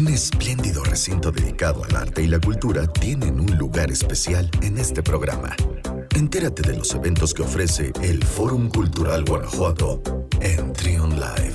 Un espléndido recinto dedicado al arte y la cultura tienen un lugar especial en este programa. Entérate de los eventos que ofrece el Fórum Cultural Guanajuato en Trion Live.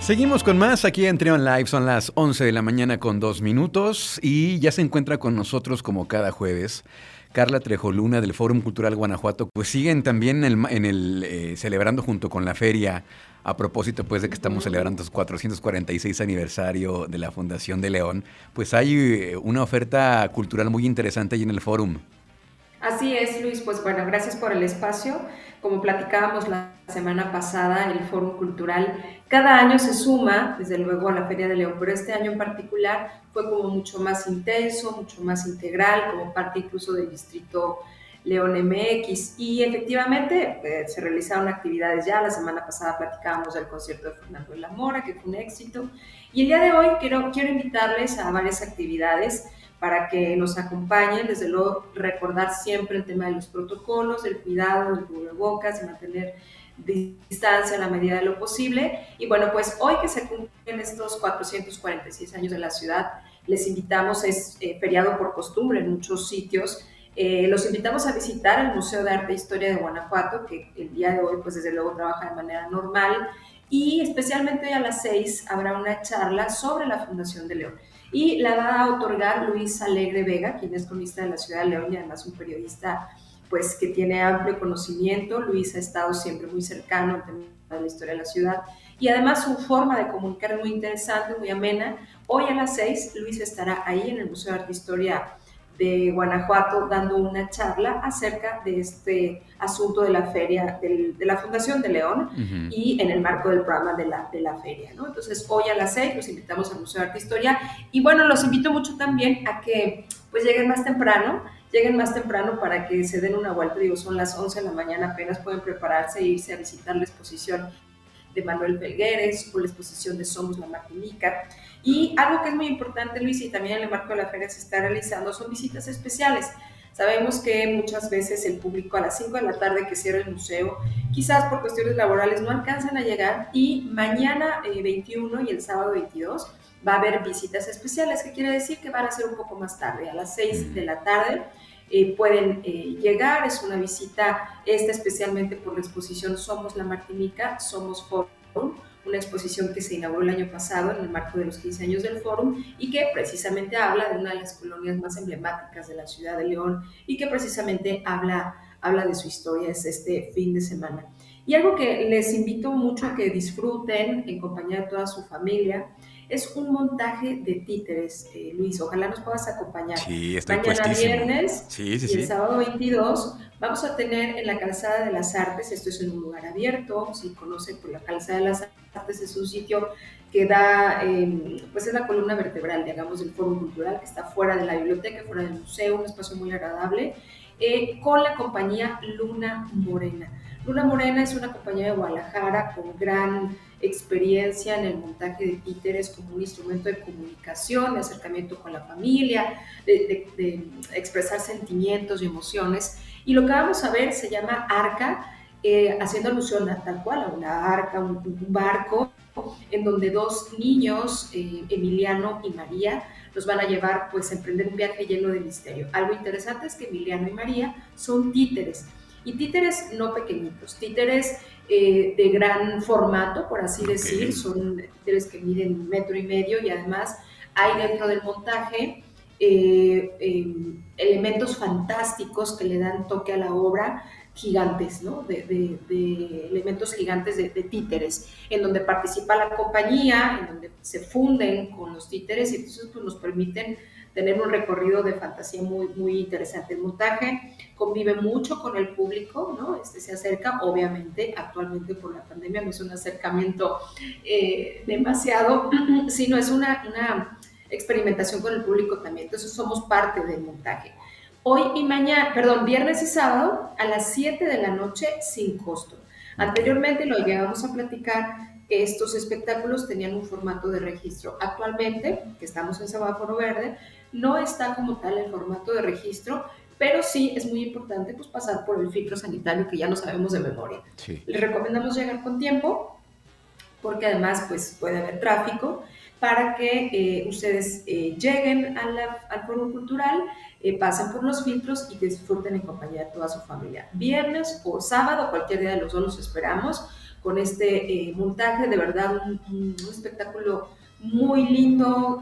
Seguimos con más aquí en Trion Live, son las 11 de la mañana con dos minutos y ya se encuentra con nosotros como cada jueves Carla Trejoluna del Fórum Cultural Guanajuato, pues siguen también en el, eh, celebrando junto con la feria a propósito pues de que estamos celebrando el 446 aniversario de la Fundación de León, pues hay eh, una oferta cultural muy interesante ahí en el fórum. Así es, Luis. Pues bueno, gracias por el espacio. Como platicábamos la semana pasada, el Foro Cultural cada año se suma, desde luego, a la Feria de León, pero este año en particular fue como mucho más intenso, mucho más integral, como parte incluso del distrito León MX. Y efectivamente eh, se realizaron actividades ya. La semana pasada platicábamos del concierto de Fernando de la Mora, que fue un éxito. Y el día de hoy quiero, quiero invitarles a varias actividades para que nos acompañen. Desde luego, recordar siempre el tema de los protocolos, el cuidado, el cubrebocas, mantener distancia a la medida de lo posible. Y bueno, pues hoy que se cumplen estos 446 años de la ciudad, les invitamos, es eh, feriado por costumbre en muchos sitios, eh, los invitamos a visitar el Museo de Arte e Historia de Guanajuato, que el día de hoy, pues desde luego trabaja de manera normal, y especialmente a las 6 habrá una charla sobre la Fundación de León y la va a otorgar Luis Alegre Vega, quien es cronista de la ciudad de León y además un periodista pues que tiene amplio conocimiento. Luis ha estado siempre muy cercano al tema de la historia de la ciudad y además su forma de comunicar es muy interesante, muy amena. Hoy a las seis Luis estará ahí en el Museo de Arte e Historia de Guanajuato dando una charla acerca de este asunto de la feria, de la Fundación de León y en el marco del programa de la, de la feria. ¿no? Entonces, hoy a las seis los invitamos al Museo de Arte e Historia y bueno, los invito mucho también a que pues lleguen más temprano, lleguen más temprano para que se den una vuelta, digo, son las 11 de la mañana, apenas pueden prepararse e irse a visitar la exposición de Manuel Felgueres o la exposición de Somos la Martinica. Y algo que es muy importante, Luis, y también en el marco de la feria se está realizando, son visitas especiales. Sabemos que muchas veces el público a las 5 de la tarde que cierra el museo, quizás por cuestiones laborales no alcanzan a llegar y mañana 21 eh, y el sábado 22 va a haber visitas especiales, que quiere decir que van a ser un poco más tarde, a las 6 de la tarde. Eh, pueden eh, llegar, es una visita, esta especialmente por la exposición Somos la Martinica, Somos Forum, una exposición que se inauguró el año pasado en el marco de los 15 años del Fórum y que precisamente habla de una de las colonias más emblemáticas de la ciudad de León y que precisamente habla, habla de su historia, es este fin de semana. Y algo que les invito mucho a que disfruten en compañía de toda su familia es un montaje de títeres, eh, Luis. Ojalá nos puedas acompañar. Sí, estoy Mañana viernes sí, sí, y el sábado 22 vamos a tener en la Calzada de las Artes, esto es en un lugar abierto, si conocen por la Calzada de las Artes es un sitio que da, em, pues es la columna vertebral, digamos, del Foro Cultural, que está fuera de la biblioteca, fuera del museo, un espacio muy agradable, eh, con la compañía Luna Morena. Luna Morena es una compañía de Guadalajara con gran experiencia en el montaje de títeres como un instrumento de comunicación, de acercamiento con la familia, de, expresar sentimientos y emociones. Y lo que vamos a ver se llama Arca, eh, haciendo alusión a tal cual, a una arca, un, barco, en donde dos niños, eh, Emiliano y María, los van a llevar pues a emprender un viaje lleno de misterio. Algo interesante es que Emiliano y María son títeres y títeres no pequeñitos, títeres eh, de gran formato, por así decir, son títeres que miden un metro y medio y además hay dentro del montaje eh, em, elementos fantásticos que le dan toque a la obra, gigantes, ¿no? De, elementos gigantes de, títeres, en donde participa la compañía, en donde se funden con los títeres y entonces pues, nos permiten tener un recorrido de fantasía muy, muy interesante. El montaje convive mucho con el público, ¿no? Este se acerca, obviamente, actualmente por la pandemia no es un acercamiento eh, demasiado, sino es una, una experimentación con el público también. Entonces somos parte del montaje. Hoy y mañana, perdón, viernes y sábado a las 7 de la noche sin costo. Anteriormente lo llegamos a platicar que estos espectáculos tenían un formato de registro. Actualmente, que estamos en semáforo verde, no está como tal el formato de registro, pero sí es muy importante pues, pasar por el filtro sanitario que ya no sabemos de memoria. Les recomendamos llegar con tiempo porque además pues puede haber tráfico para que eh, ustedes eh, lleguen al foro cultural, eh, pasen por los filtros y disfruten en compañía de toda su familia. Viernes o sábado, cualquier día de los dos los esperamos con este montaje, de verdad un, espectáculo muy lindo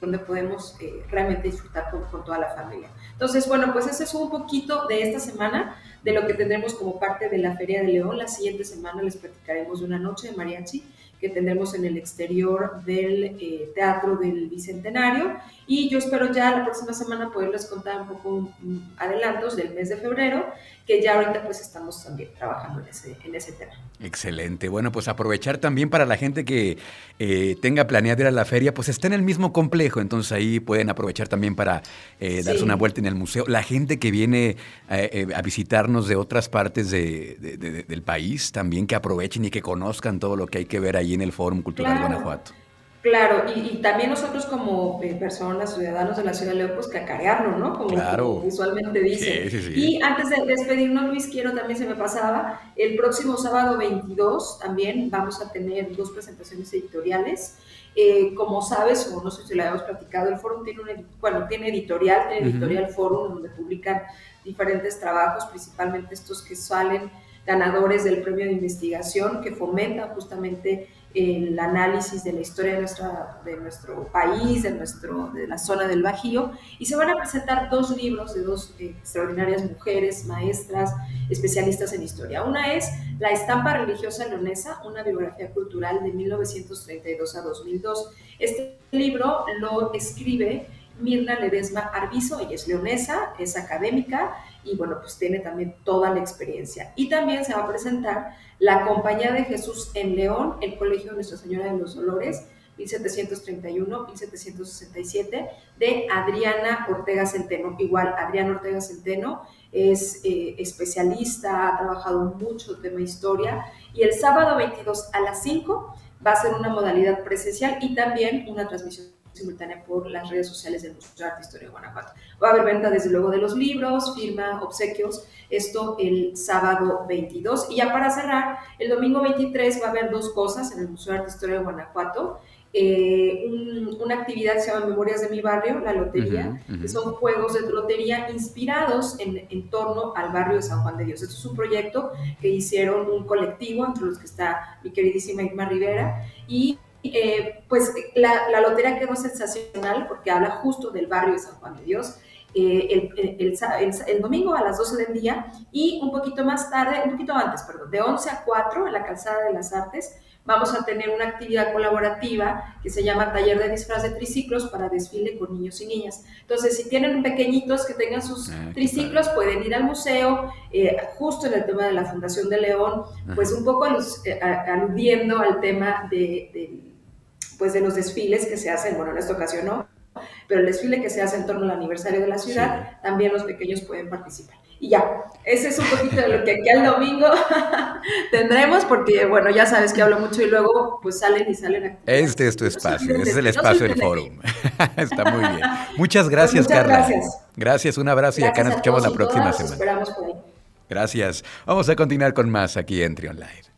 donde podemos realmente disfrutar con, con, toda la familia. Entonces, bueno, pues ese es un poquito de esta semana, de lo que tendremos como parte de la Feria de León. La siguiente semana les platicaremos de una noche de mariachi que tendremos en el exterior del eh, Teatro del Bicentenario. Y yo espero ya la próxima semana poderles contar un poco adelantos del mes de febrero, que ya ahorita pues estamos también trabajando en ese, en ese tema. Excelente. Bueno, pues aprovechar también para la gente que eh, tenga planeado ir a la feria, pues está en el mismo complejo, entonces ahí pueden aprovechar también para eh, darse una vuelta en el museo. La gente que viene a visitarnos de otras partes del país, también que aprovechen y que conozcan todo lo que hay que ver ahí en el Fórum Cultural Guanajuato. Claro, y, también nosotros como eh, personas, ciudadanos de la ciudad de León, pues cacarearlo, ¿no? Como, claro. visualmente dice. Y antes de despedirnos, Luis, quiero también, se me pasaba, el próximo sábado 22 también vamos a tener dos presentaciones editoriales. Eh, como sabes, o no sé si lo habíamos platicado, el Fórum tiene, un, bueno, tiene editorial, tiene editorial Fórum, donde publican diferentes trabajos, principalmente estos que salen ganadores del premio de investigación que fomenta justamente el análisis de la historia de, nuestra, de nuestro país, de, nuestro, de la zona del Bajío, y se van a presentar dos libros de dos extraordinarias mujeres, maestras, especialistas en historia. Una es La estampa religiosa leonesa, una biografía cultural de 1932 a 2002. Este libro lo escribe Mirna Ledesma Arbizo, ella es leonesa, es académica y bueno, pues tiene también toda la experiencia. Y también se va a presentar la Compañía de Jesús en León, el Colegio de Nuestra Señora de los Dolores, 1731-1767, de Adriana Ortega Centeno. Igual, Adriana Ortega Centeno es eh, especialista, ha trabajado mucho el tema historia, y el sábado 22 a las 5 va a ser una modalidad presencial y también una transmisión simultánea por las redes sociales del Museo de Arte Historia de Guanajuato. Va a haber venta desde luego de los libros, firma, obsequios, esto el sábado 22. Y ya para cerrar, el domingo 23 va a haber dos cosas en el Museo de Arte Historia de Guanajuato. Eh, una actividad que se llama Memorias de mi Barrio, la lotería, que son juegos de lotería inspirados en, en, torno al barrio de San Juan de Dios. Esto es un proyecto que hicieron un colectivo, entre los que está mi queridísima Irma Rivera, y eh, pues la, la, lotería quedó sensacional porque habla justo del barrio de San Juan de Dios. Eh, el, el, domingo a las 12 del día y un poquito más tarde, un poquito antes, perdón, de 11 a 4 en la Calzada de las Artes, vamos a tener una actividad colaborativa que se llama Taller de Disfraz de Triciclos para desfile con niños y niñas. Entonces, si tienen pequeñitos que tengan sus ah, triciclos, pueden ir al museo, eh, justo en el tema de la Fundación de León, pues un poco aludiendo al tema de pues de los desfiles que se hacen, bueno, en esta ocasión no, pero el desfile que se hace en torno al aniversario de la ciudad, también los pequeños pueden participar. Y ya, ese es un poquito de lo que aquí al domingo tendremos, porque bueno, ya sabes que hablo mucho y luego pues salen y salen Este es tu espacio, este es el espacio del foro. Está muy bien. Muchas gracias, pues muchas Carla. Gracias. Gracias, un abrazo y acá nos escuchamos la próxima semana. Esperamos por ahí. Gracias. Vamos a continuar con más aquí en Trion Live.